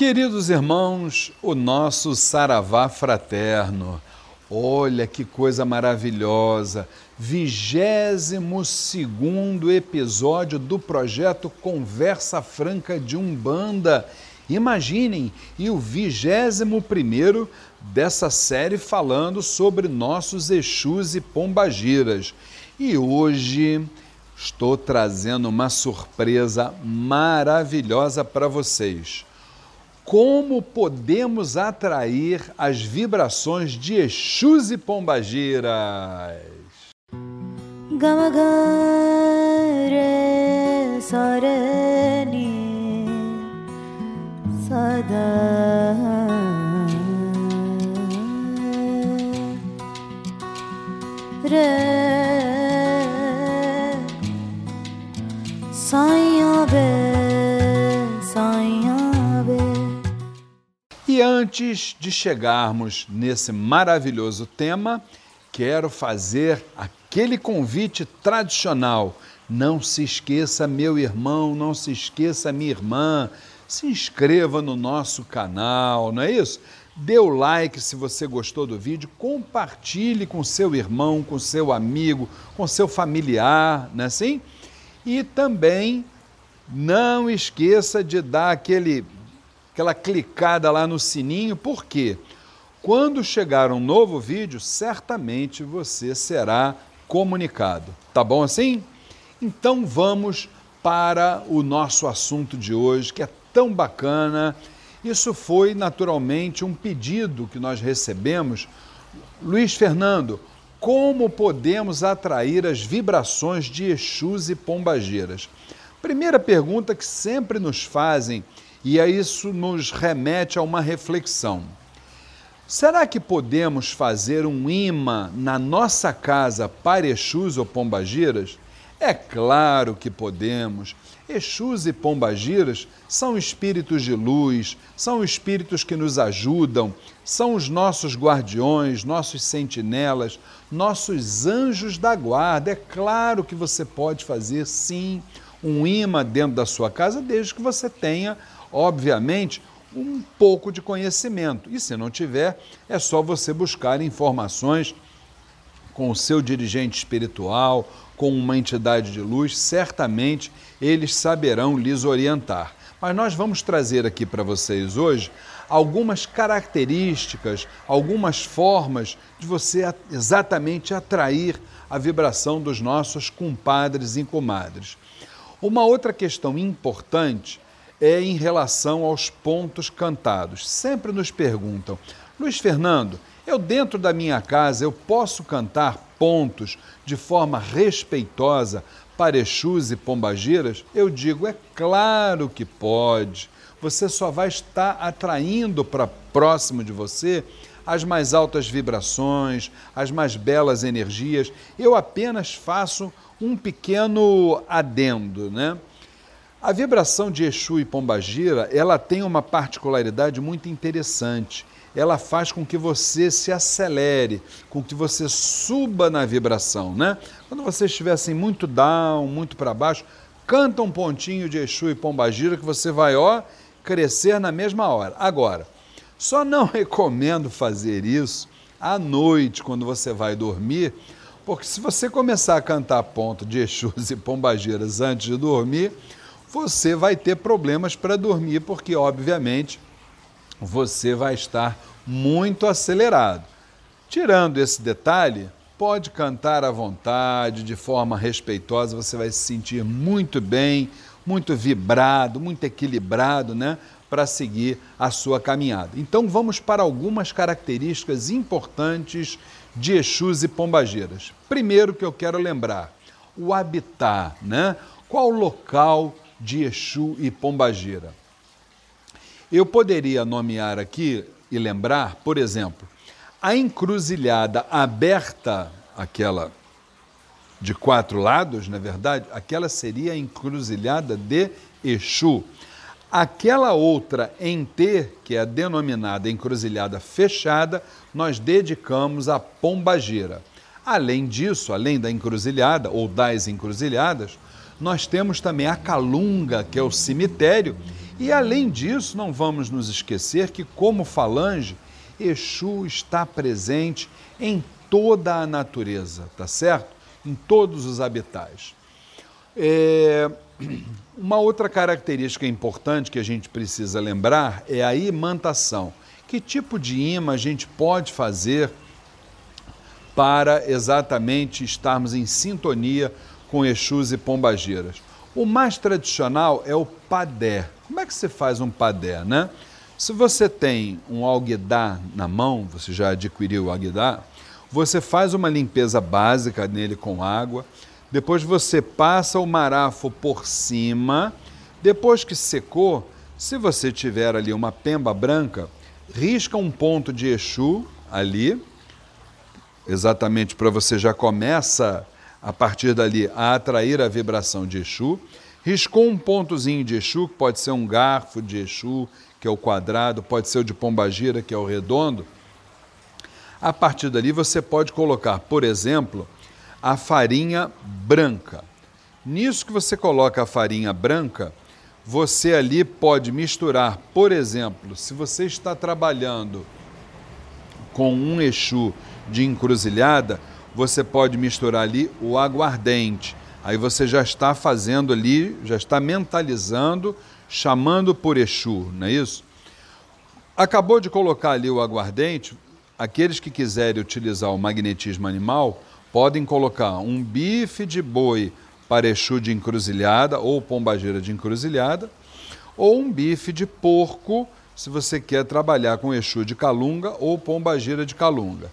Queridos irmãos, o nosso Saravá fraterno. Olha que coisa maravilhosa! 22 episódio do projeto Conversa Franca de Umbanda. Imaginem, e o 21 dessa série falando sobre nossos Exus e Pombagiras. E hoje estou trazendo uma surpresa maravilhosa para vocês como podemos atrair as vibrações de Exus e Pombagiras. Gamagare sarani sada antes de chegarmos nesse maravilhoso tema, quero fazer aquele convite tradicional. Não se esqueça, meu irmão, não se esqueça, minha irmã, se inscreva no nosso canal, não é isso? Dê o like se você gostou do vídeo, compartilhe com seu irmão, com seu amigo, com seu familiar, não é assim? E também não esqueça de dar aquele aquela clicada lá no sininho, porque quando chegar um novo vídeo, certamente você será comunicado. Tá bom assim? Então vamos para o nosso assunto de hoje, que é tão bacana. Isso foi naturalmente um pedido que nós recebemos. Luiz Fernando, como podemos atrair as vibrações de Exus e Pombagiras? Primeira pergunta que sempre nos fazem e a isso nos remete a uma reflexão. Será que podemos fazer um imã na nossa casa para Exus ou Pombagiras? É claro que podemos. Exus e Pombagiras são espíritos de luz, são espíritos que nos ajudam, são os nossos guardiões, nossos sentinelas, nossos anjos da guarda. É claro que você pode fazer sim um imã dentro da sua casa, desde que você tenha obviamente, um pouco de conhecimento. E se não tiver, é só você buscar informações com o seu dirigente espiritual, com uma entidade de luz, certamente eles saberão lhes orientar. Mas nós vamos trazer aqui para vocês hoje algumas características, algumas formas de você exatamente atrair a vibração dos nossos compadres e comadres. Uma outra questão importante é em relação aos pontos cantados. Sempre nos perguntam, Luiz Fernando, eu dentro da minha casa eu posso cantar pontos de forma respeitosa para Exus e Pombagiras? Eu digo, é claro que pode. Você só vai estar atraindo para próximo de você as mais altas vibrações, as mais belas energias. Eu apenas faço um pequeno adendo, né? A vibração de Exu e Pombagira, ela tem uma particularidade muito interessante. Ela faz com que você se acelere, com que você suba na vibração, né? Quando você estiver assim muito down, muito para baixo, canta um pontinho de Exu e Pombagira que você vai, ó, crescer na mesma hora. Agora, só não recomendo fazer isso à noite, quando você vai dormir, porque se você começar a cantar ponto de Exus e Pombagiras antes de dormir, você vai ter problemas para dormir, porque, obviamente, você vai estar muito acelerado. Tirando esse detalhe, pode cantar à vontade, de forma respeitosa, você vai se sentir muito bem, muito vibrado, muito equilibrado, né? Para seguir a sua caminhada. Então vamos para algumas características importantes de Exus e Pombagiras. Primeiro que eu quero lembrar, o habitat, né? Qual local de Exu e Pombagira. Eu poderia nomear aqui e lembrar, por exemplo, a encruzilhada aberta, aquela de quatro lados, na verdade, aquela seria a encruzilhada de Exu. Aquela outra em T, que é a denominada encruzilhada fechada, nós dedicamos a Pombagira. Além disso, além da encruzilhada ou das encruzilhadas, nós temos também a Calunga, que é o cemitério, E além disso, não vamos nos esquecer que, como falange, Exu está presente em toda a natureza, tá certo? Em todos os habitats. É, uma outra característica importante que a gente precisa lembrar é a imantação. Que tipo de imã a gente pode fazer para exatamente estarmos em sintonia com Exus e Pombagiras? O mais tradicional é o padé. Como é que se faz um padé, né? Se você tem um alguidar na mão, você já adquiriu o alguidar, você faz uma limpeza básica nele com água, depois você passa o marafo por cima, depois que secou, se você tiver ali uma pemba branca, risca um ponto de Exu ali, exatamente para você já começa a partir dali a atrair a vibração de Exu. Riscou um pontozinho de Exu, que pode ser um garfo de Exu, que é o quadrado, pode ser o de Pombagira, que é o redondo. A partir dali você pode colocar, por exemplo, a farinha branca. Nisso que você coloca a farinha branca, você ali pode misturar, por exemplo, se você está trabalhando com um Exu de encruzilhada, você pode misturar ali o aguardente. Aí você já está fazendo ali, já está mentalizando, chamando por Exu, não é isso? Acabou de colocar ali o aguardente, aqueles que quiserem utilizar o magnetismo animal podem colocar um bife de boi para Exu de encruzilhada ou pombageira de encruzilhada, ou um bife de porco se você quer trabalhar com Exu de calunga ou pombageira de calunga.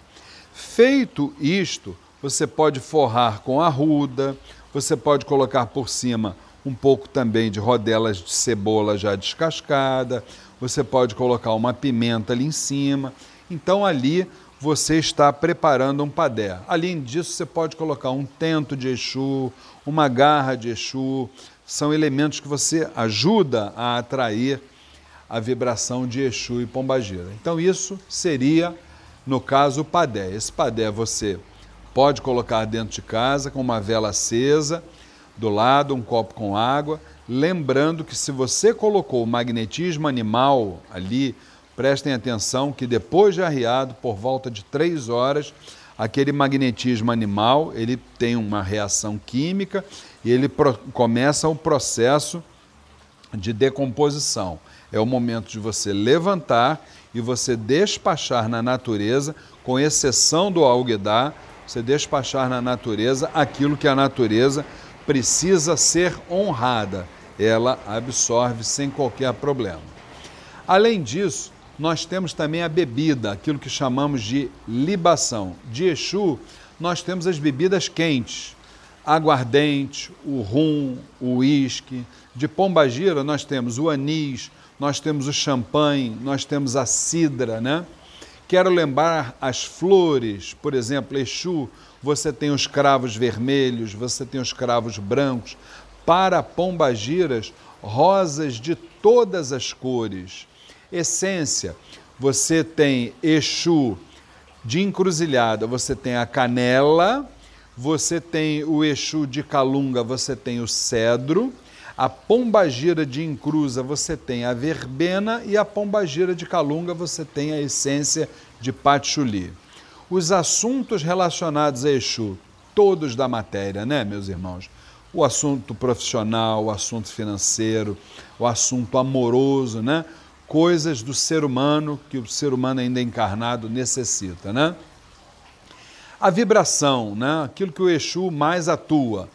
Feito isto, você pode forrar com arruda, você pode colocar por cima um pouco também de rodelas de cebola já descascada, você pode colocar uma pimenta ali em cima. Então ali você está preparando um padé. Além disso, você pode colocar um tento de Exu, uma garra de Exu. São elementos que você ajuda a atrair a vibração de Exu e Pombagira. Então isso seria, no caso, o padé. Esse padé você Pode colocar dentro de casa com uma vela acesa, do lado um copo com água, lembrando que se você colocou o magnetismo animal ali, prestem atenção que depois de arriado, por volta de três horas, aquele magnetismo animal ele tem uma reação química e ele começa o processo de decomposição. É o momento de você levantar e você despachar na natureza, com exceção do alguidar, você despachar na natureza aquilo que a natureza precisa ser honrada. Ela absorve sem qualquer problema. Além disso, nós temos também a bebida, aquilo que chamamos de libação. De Exu, nós temos as bebidas quentes, aguardente, o rum, o uísque. De Pombagira, nós temos o anis, nós temos o champanhe, nós temos a cidra, né? Quero lembrar as flores, por exemplo, Exu, você tem os cravos vermelhos, você tem os cravos brancos. Para pombagiras, rosas de todas as cores. Essência, você tem Exu de encruzilhada, você tem a canela, você tem o Exu de calunga, você tem o cedro a pombagira de encruza você tem a verbena e a pombagira de calunga você tem a essência de patchouli. Os assuntos relacionados a Exu, todos da matéria, né, meus irmãos? O assunto profissional, o assunto financeiro, o assunto amoroso, né? Coisas do ser humano que o ser humano ainda encarnado necessita, né? A vibração, né? Aquilo que o Exu mais atua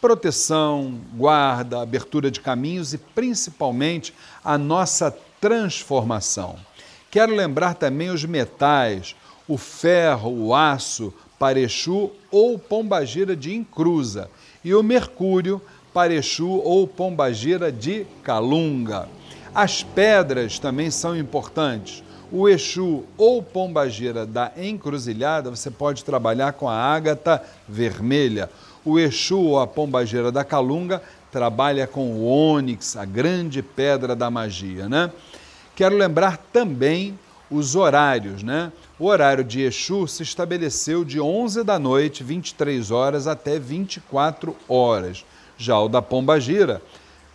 proteção, guarda, abertura de caminhos e principalmente a nossa transformação. Quero lembrar também os metais, o ferro, o aço, parechu ou pombagira de encruza e o mercúrio, parechu ou pombagira de calunga. As pedras também são importantes. O Exu ou pombagira da encruzilhada, você pode trabalhar com a ágata vermelha o Exu, ou a pombageira da Calunga, trabalha com o ônix, a grande pedra da magia, né? Quero lembrar também os horários, né? O horário de Exu se estabeleceu de 11 da noite, 23 horas, até 24 horas. Já o da Pombagira,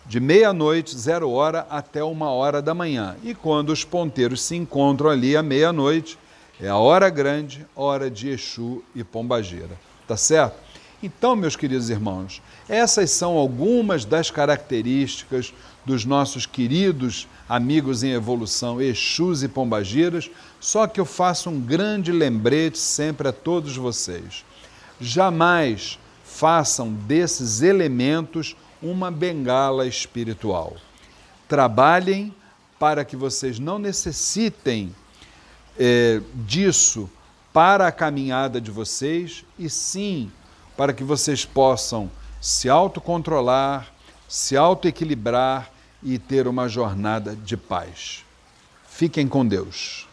de meia-noite, zero hora, até uma hora da manhã. E quando os ponteiros se encontram ali à meia-noite, é a hora grande, hora de Exu e Pombagira. Tá certo? Então, meus queridos irmãos, essas são algumas das características dos nossos queridos amigos em evolução, Exus e Pombagiras, só que eu faço um grande lembrete sempre a todos vocês. Jamais façam desses elementos uma bengala espiritual. Trabalhem para que vocês não necessitem é, disso para a caminhada de vocês e sim para que vocês possam se autocontrolar, se autoequilibrar e ter uma jornada de paz. Fiquem com Deus.